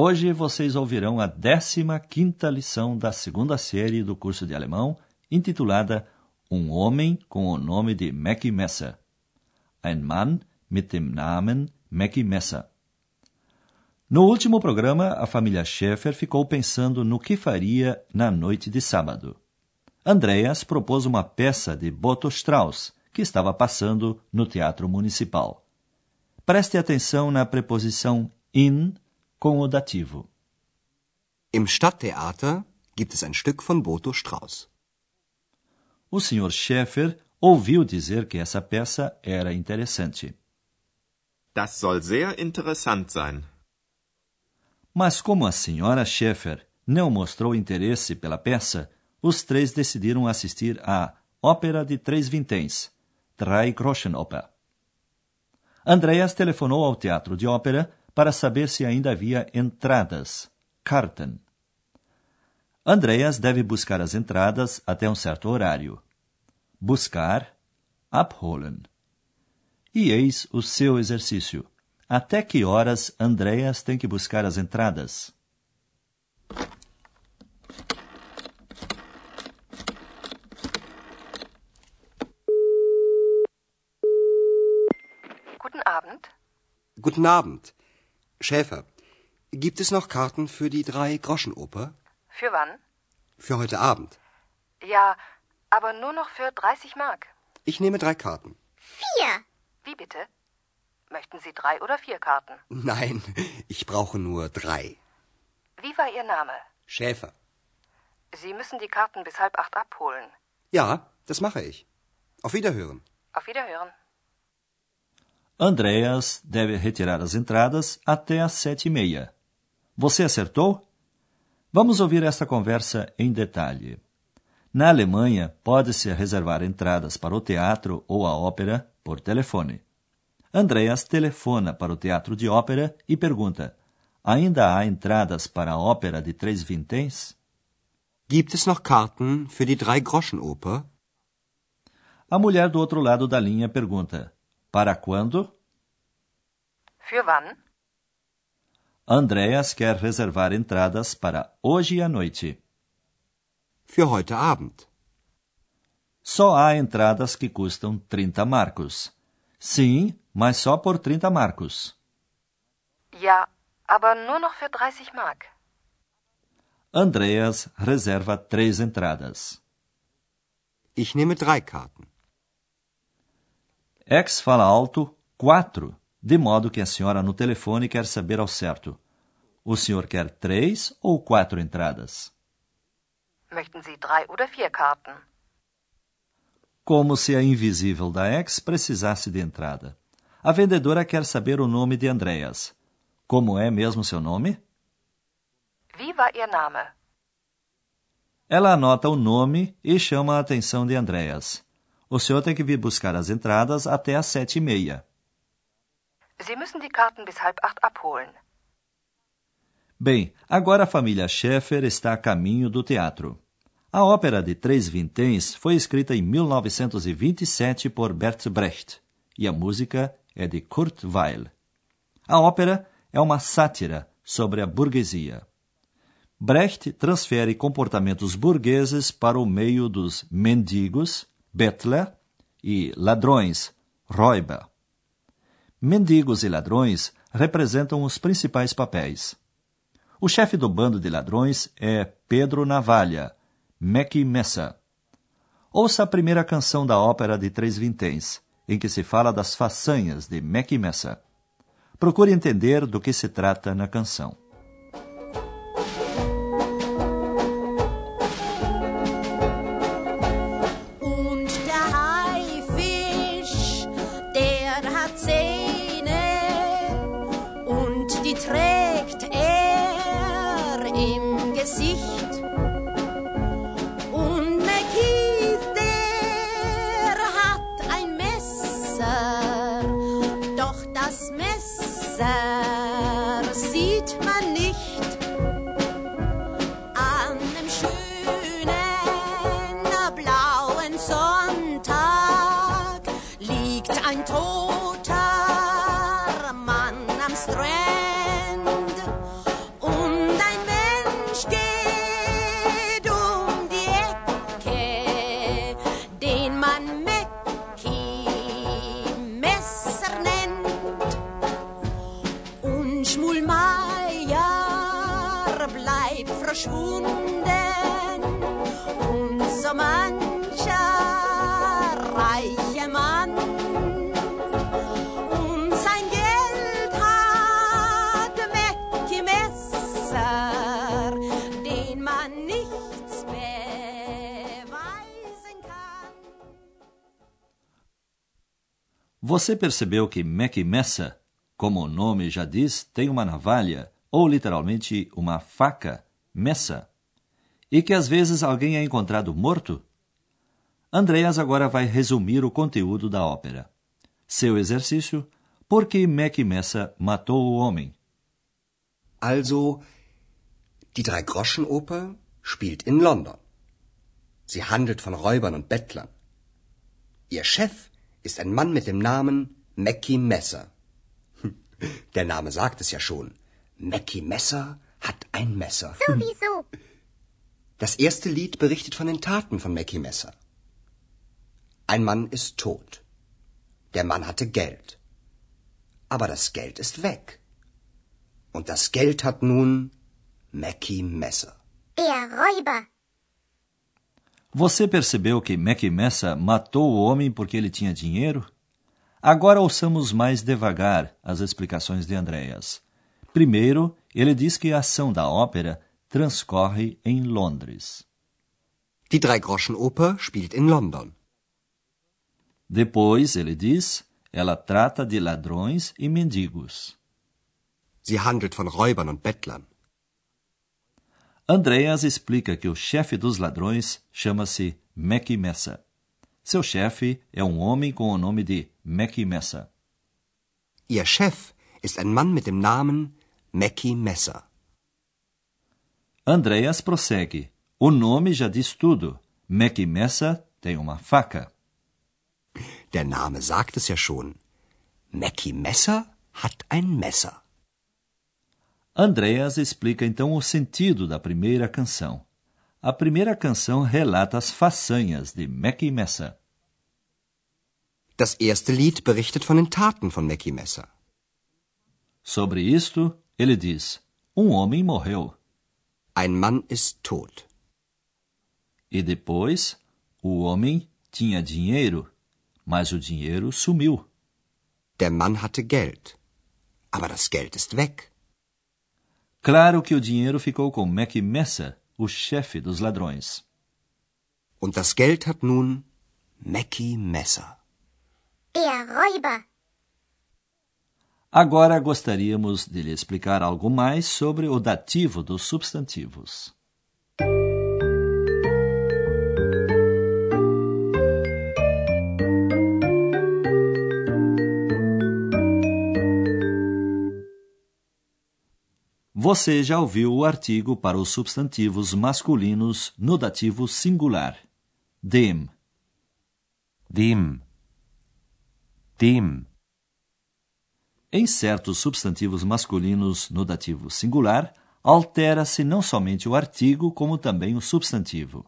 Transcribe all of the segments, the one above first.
Hoje vocês ouvirão a 15ª lição da segunda série do curso de alemão, intitulada Um homem com o nome de Mackie Messer. Ein Mann mit dem Namen Mackie Messer. No último programa, a família Schaeffer ficou pensando no que faria na noite de sábado. Andreas propôs uma peça de Boto Strauss, que estava passando no Teatro Municipal. Preste atenção na preposição in com o dativo. im Stadttheater gibt es ein Stück von Boto Strauss. O Sr. Schaeffer ouviu dizer que essa peça era interessante. Das soll sehr interessant sein. Mas como a Sra. Schaeffer não mostrou interesse pela peça, os três decidiram assistir à Ópera de Três Vinténs, Drei Groschenoper. Andreas telefonou ao teatro de ópera para saber se ainda havia entradas, Karten. Andreas deve buscar as entradas até um certo horário. Buscar, abholen. E eis o seu exercício. Até que horas Andreas tem que buscar as entradas? Guten Abend. Guten Abend. Schäfer, gibt es noch Karten für die Drei-Groschen-Oper? Für wann? Für heute Abend. Ja, aber nur noch für 30 Mark. Ich nehme drei Karten. Vier. Wie bitte? Möchten Sie drei oder vier Karten? Nein, ich brauche nur drei. Wie war Ihr Name? Schäfer. Sie müssen die Karten bis halb acht abholen. Ja, das mache ich. Auf Wiederhören. Auf Wiederhören. Andreas deve retirar as entradas até às sete e meia. Você acertou? Vamos ouvir esta conversa em detalhe. Na Alemanha, pode-se reservar entradas para o teatro ou a ópera por telefone. Andreas telefona para o teatro de ópera e pergunta: Ainda há entradas para a ópera de Três Vinténs? Gibt es noch Karten für die Drei-Groschen-Oper? A mulher do outro lado da linha pergunta: Para quando? Für wann? Andreas quer reservar entradas para hoje à noite. Für heute Abend. Só há entradas que custam 30 marcos. Sim, mas só por 30 marcos. Ja, aber nur noch für 30 Mark. Andreas reserva três entradas. Ich nehme drei Karten. X fala alto quatro, de modo que a senhora no telefone quer saber ao certo. O senhor quer três ou quatro entradas? Möchten Sie drei oder vier Karten? Como se a invisível da X precisasse de entrada. A vendedora quer saber o nome de Andreas. Como é mesmo seu nome? Wie war Ihr Name? Ela anota o nome e chama a atenção de Andreas. O senhor tem que vir buscar as entradas até às sete e meia. Sie müssen die Karten bis halb acht abholen. Bem, agora a família Schaeffer está a caminho do teatro. A ópera de Três Vinténs foi escrita em 1927 por Bert Brecht e a música é de Kurt Weill. A ópera é uma sátira sobre a burguesia. Brecht transfere comportamentos burgueses para o meio dos mendigos, Bettler, e ladrões, Räuber. Mendigos e ladrões representam os principais papéis. O chefe do bando de ladrões é Pedro Navalha, Mackie Messer. Ouça a primeira canção da ópera de Três Vinténs, em que se fala das façanhas de Mackie Messer. Procure entender do que se trata na canção. Der hat so reiche sein Geld hat Messer, den man nichts beweisen kann. Você percebeu que Messa, como o nome já diz, tem uma navalha, ou literalmente uma faca, messa, e que às vezes alguém é encontrado morto? Andreas agora vai resumir o conteúdo da ópera. Seu exercício: por que Mackie Messa matou o homem? Also, die Drei-Groschen-Oper spielt in London. Sie handelt von Räubern und Bettlern. Ihr Chef ist ein Mann mit dem Namen Mackie Messer. Der Name sagt es ja schon. Mackie Messer hat ein Messer. Sowieso. Das erste Lied berichtet von den Taten von Mackie Messer. Ein Mann ist tot. Der Mann hatte Geld. Aber das Geld ist weg. Und das Geld hat nun Mackie Messer. Der Räuber. Você percebeu que Mackie Messa matou o homem porque ele tinha dinheiro? Agora ouçamos mais devagar as explicações de Andreas. Primeiro, ele diz que a ação da ópera transcorre em Londres. Die Drei-Groschen-Oper spielt in London. Depois, ele diz, ela trata de ladrões e mendigos. Sie handelt von Räubern und Bettlern. Andreas explica que o chefe dos ladrões chama-se Mackie Messa. Seu chefe é um homem com o nome de Mackie Messa. Ihr Chef ist ein Mann mit dem Namen Mackie Messer. Andreas prossegue. O nome já diz tudo. Mackie Messa tem uma faca. Der Name sagt es ja schon. Mackie Messer hat ein Messer. Andreas explica então o sentido da primeira canção. A primeira canção relata as façanhas de Mackie Messa. Das erste Lied berichtet von den Taten von Mackie Messer. Sobre isto, ele diz: Um homem morreu. Ein Mann ist tot. E depois, o homem tinha dinheiro, mas o dinheiro sumiu. Der Mann hatte Geld. Aber das Geld ist weg. Claro que o dinheiro ficou com Mackie Messa, o chefe dos ladrões. Und das Geld hat nun Mackie Messer. Der Räuber. Agora gostaríamos de lhe explicar algo mais sobre o dativo dos substantivos. Você já ouviu o artigo para os substantivos masculinos no dativo singular. Dem. Dem. Dem. Em certos substantivos masculinos no dativo singular, altera-se não somente o artigo, como também o substantivo.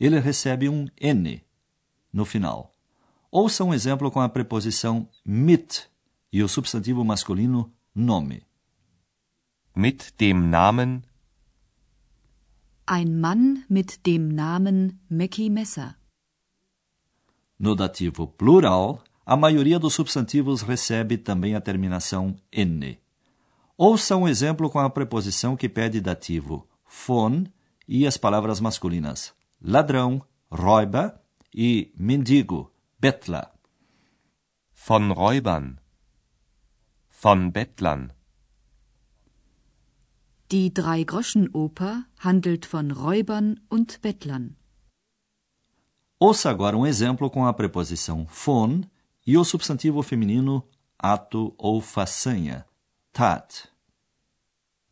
Ele recebe um N no final. Ouça um exemplo com a preposição mit e o substantivo masculino nome. Mit dem Namen Ein Mann mit dem Namen Mackie Messer. No dativo plural, a maioria dos substantivos recebe também a terminação N. Ouça um exemplo com a preposição que pede dativo von e as palavras masculinas ladrão, Räuber e mendigo, Bettler. von Räubern, von Bettlern, Die Drei-Groschen-Oper handelt von Räubern und Bettlern. Ouça agora um exemplo com a preposição von e o substantivo feminino ato ou façanha. Tat.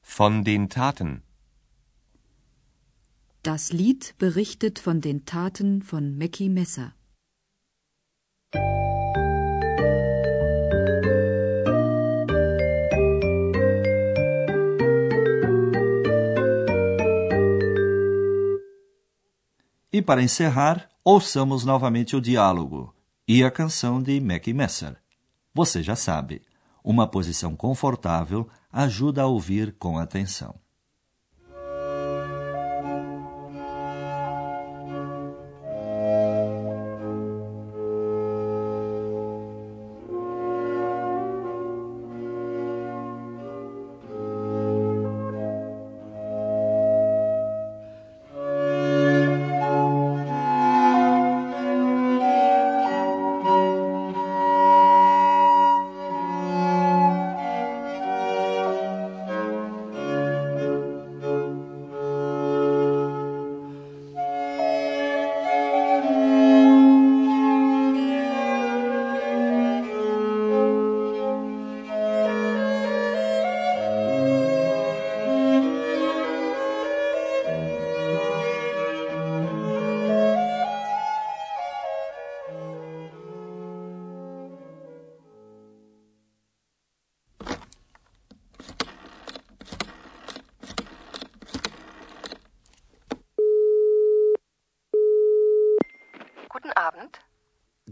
Von den Taten. Das Lied berichtet von den Taten von Mackie Messer. E para encerrar, ouçamos novamente o diálogo e a canção de Mackie Messer. Você já sabe, uma posição confortável ajuda a ouvir com atenção.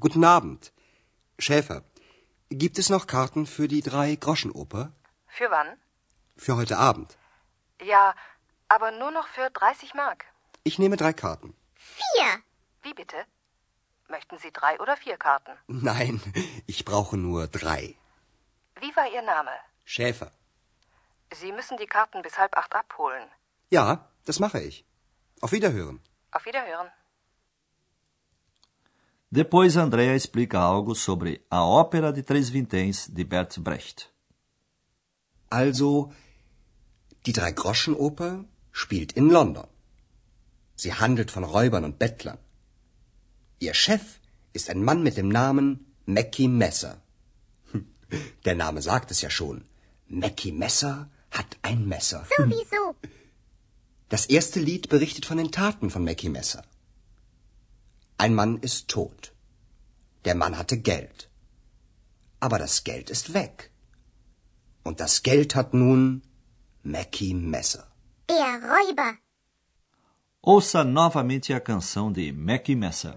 Guten Abend. Schäfer, gibt es noch Karten für die Drei-Groschen-Oper? Für wann? Für heute Abend. Ja, aber nur noch für 30 Mark. Ich nehme drei Karten. Vier. Wie bitte? Möchten Sie drei oder vier Karten? Nein, ich brauche nur drei. Wie war Ihr Name? Schäfer. Sie müssen die Karten bis halb acht abholen. Ja, das mache ich. Auf Wiederhören. Auf Wiederhören. Depois Andrea explica algo sobre a Ópera de Três Vinténs de Bert Brecht. Also, die Drei-Groschen-Oper spielt in London. Sie handelt von Räubern und Bettlern. Ihr Chef ist ein Mann mit dem Namen Mackie Messer. Hm, Der Name sagt es ja schon. Mackie Messer hat ein Messer. Sowieso. Das erste Lied berichtet von den Taten von Mackie Messer. Ein Mann ist tot. Der Mann hatte Geld. Aber das Geld ist weg. Und das Geld hat nun Mackie Messer. Der Räuber. Ouça novamente a canção de Mackie Messer.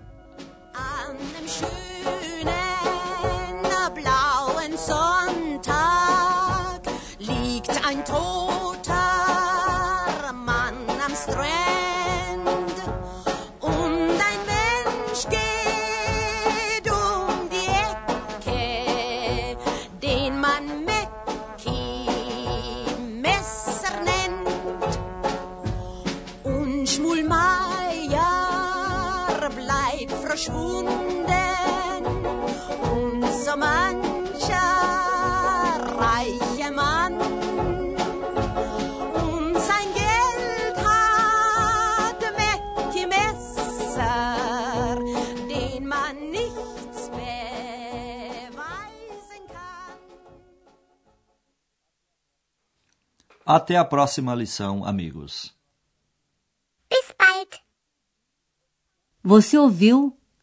Verschwunden. Und so mancher reiche Mann. Und sein Geld hat Mackie Messer, den man nichts beweisen kann. Até a próxima lição, amigos. Bis bald. Você ouviu